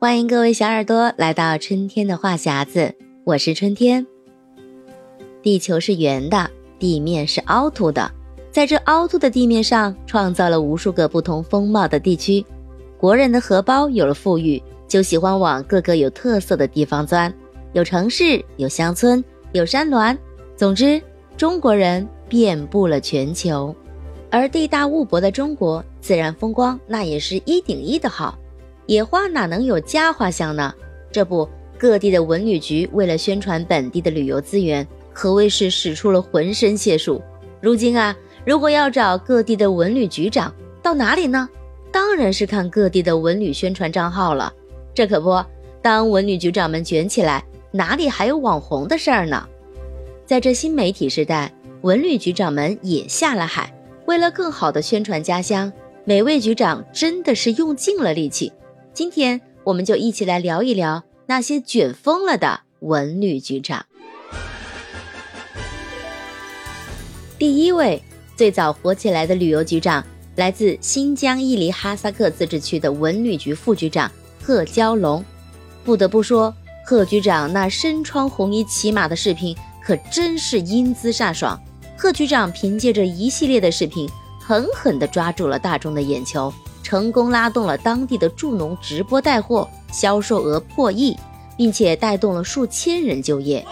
欢迎各位小耳朵来到春天的话匣子，我是春天。地球是圆的，地面是凹凸的，在这凹凸的地面上，创造了无数个不同风貌的地区。国人的荷包有了富裕，就喜欢往各个有特色的地方钻，有城市，有乡村，有山峦，总之，中国人遍布了全球。而地大物博的中国，自然风光那也是一顶一的好。野花哪能有家花香呢？这不，各地的文旅局为了宣传本地的旅游资源，可谓是使出了浑身解数。如今啊，如果要找各地的文旅局长，到哪里呢？当然是看各地的文旅宣传账号了。这可不，当文旅局长们卷起来，哪里还有网红的事儿呢？在这新媒体时代，文旅局长们也下了海，为了更好的宣传家乡，每位局长真的是用尽了力气。今天我们就一起来聊一聊那些卷疯了的文旅局长。第一位最早火起来的旅游局长，来自新疆伊犁哈萨克自治区的文旅局副局长贺娇龙。不得不说，贺局长那身穿红衣骑马的视频可真是英姿飒爽。贺局长凭借着一系列的视频，狠狠地抓住了大众的眼球。成功拉动了当地的助农直播带货，销售额破亿，并且带动了数千人就业。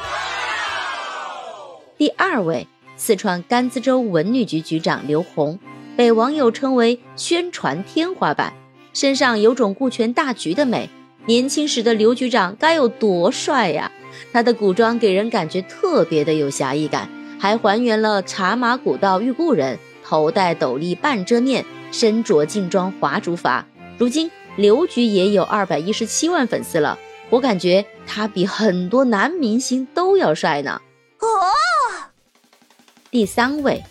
第二位，四川甘孜州文旅局局长刘红，被网友称为宣传天花板，身上有种顾全大局的美。年轻时的刘局长该有多帅呀！他的古装给人感觉特别的有侠义感，还还原了茶马古道遇故人，头戴斗笠半遮面。身着劲装华竹法，如今刘局也有二百一十七万粉丝了。我感觉他比很多男明星都要帅呢。哦，第三位，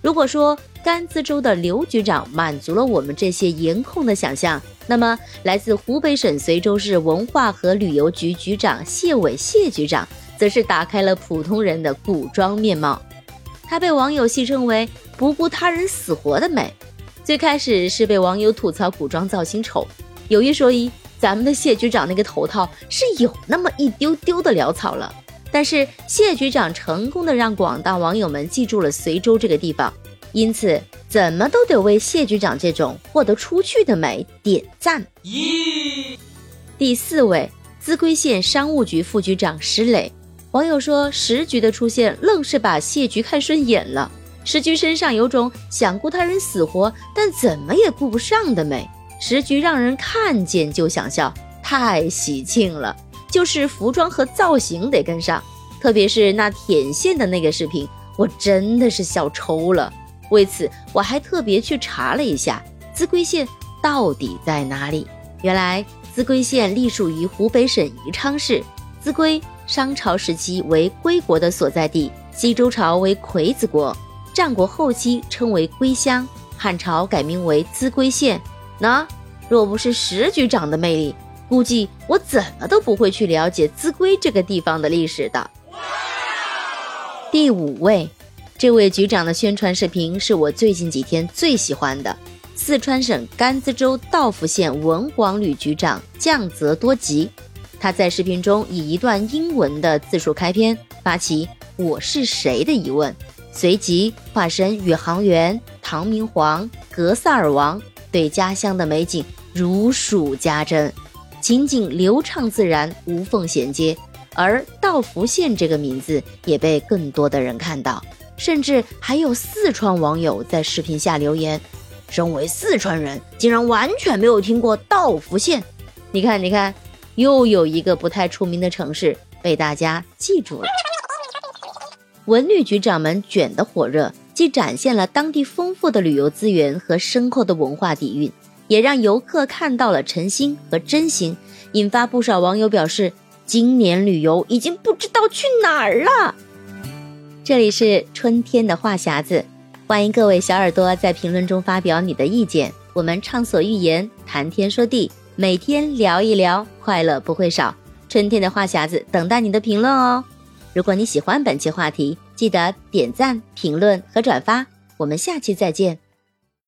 如果说甘孜州的刘局长满足了我们这些颜控的想象，那么来自湖北省随州市文化和旅游局局长谢伟谢局长，则是打开了普通人的古装面貌。他被网友戏称为不顾他人死活的美。最开始是被网友吐槽古装造型丑，有一说一，咱们的谢局长那个头套是有那么一丢丢的潦草了。但是谢局长成功的让广大网友们记住了随州这个地方，因此怎么都得为谢局长这种豁得出去的美点赞。咦，第四位，秭归县商务局副局长石磊，网友说石局的出现愣是把谢局看顺眼了。石菊身上有种想顾他人死活，但怎么也顾不上的美。石菊让人看见就想笑，太喜庆了。就是服装和造型得跟上，特别是那舔线的那个视频，我真的是笑抽了。为此，我还特别去查了一下秭归县到底在哪里。原来，秭归县隶属于湖北省宜昌市。秭归商朝时期为归国的所在地，西周朝为魁子国。战国后期称为归乡，汉朝改名为秭归县。那若不是石局长的魅力，估计我怎么都不会去了解秭归这个地方的历史的。第五位，这位局长的宣传视频是我最近几天最喜欢的。四川省甘孜州道孚县文广旅局长降泽多吉，他在视频中以一段英文的自述开篇，发起“我是谁”的疑问。随即化身宇航员唐明皇、格萨尔王，对家乡的美景如数家珍，情景流畅自然，无缝衔接。而道孚县这个名字也被更多的人看到，甚至还有四川网友在视频下留言：“身为四川人，竟然完全没有听过道孚县。”你看，你看，又有一个不太出名的城市被大家记住了。文旅局长们卷得火热，既展现了当地丰富的旅游资源和深厚的文化底蕴，也让游客看到了诚心和真心，引发不少网友表示，今年旅游已经不知道去哪儿了。这里是春天的话匣子，欢迎各位小耳朵在评论中发表你的意见，我们畅所欲言，谈天说地，每天聊一聊，快乐不会少。春天的话匣子等待你的评论哦。如果你喜欢本期话题，记得点赞、评论和转发。我们下期再见。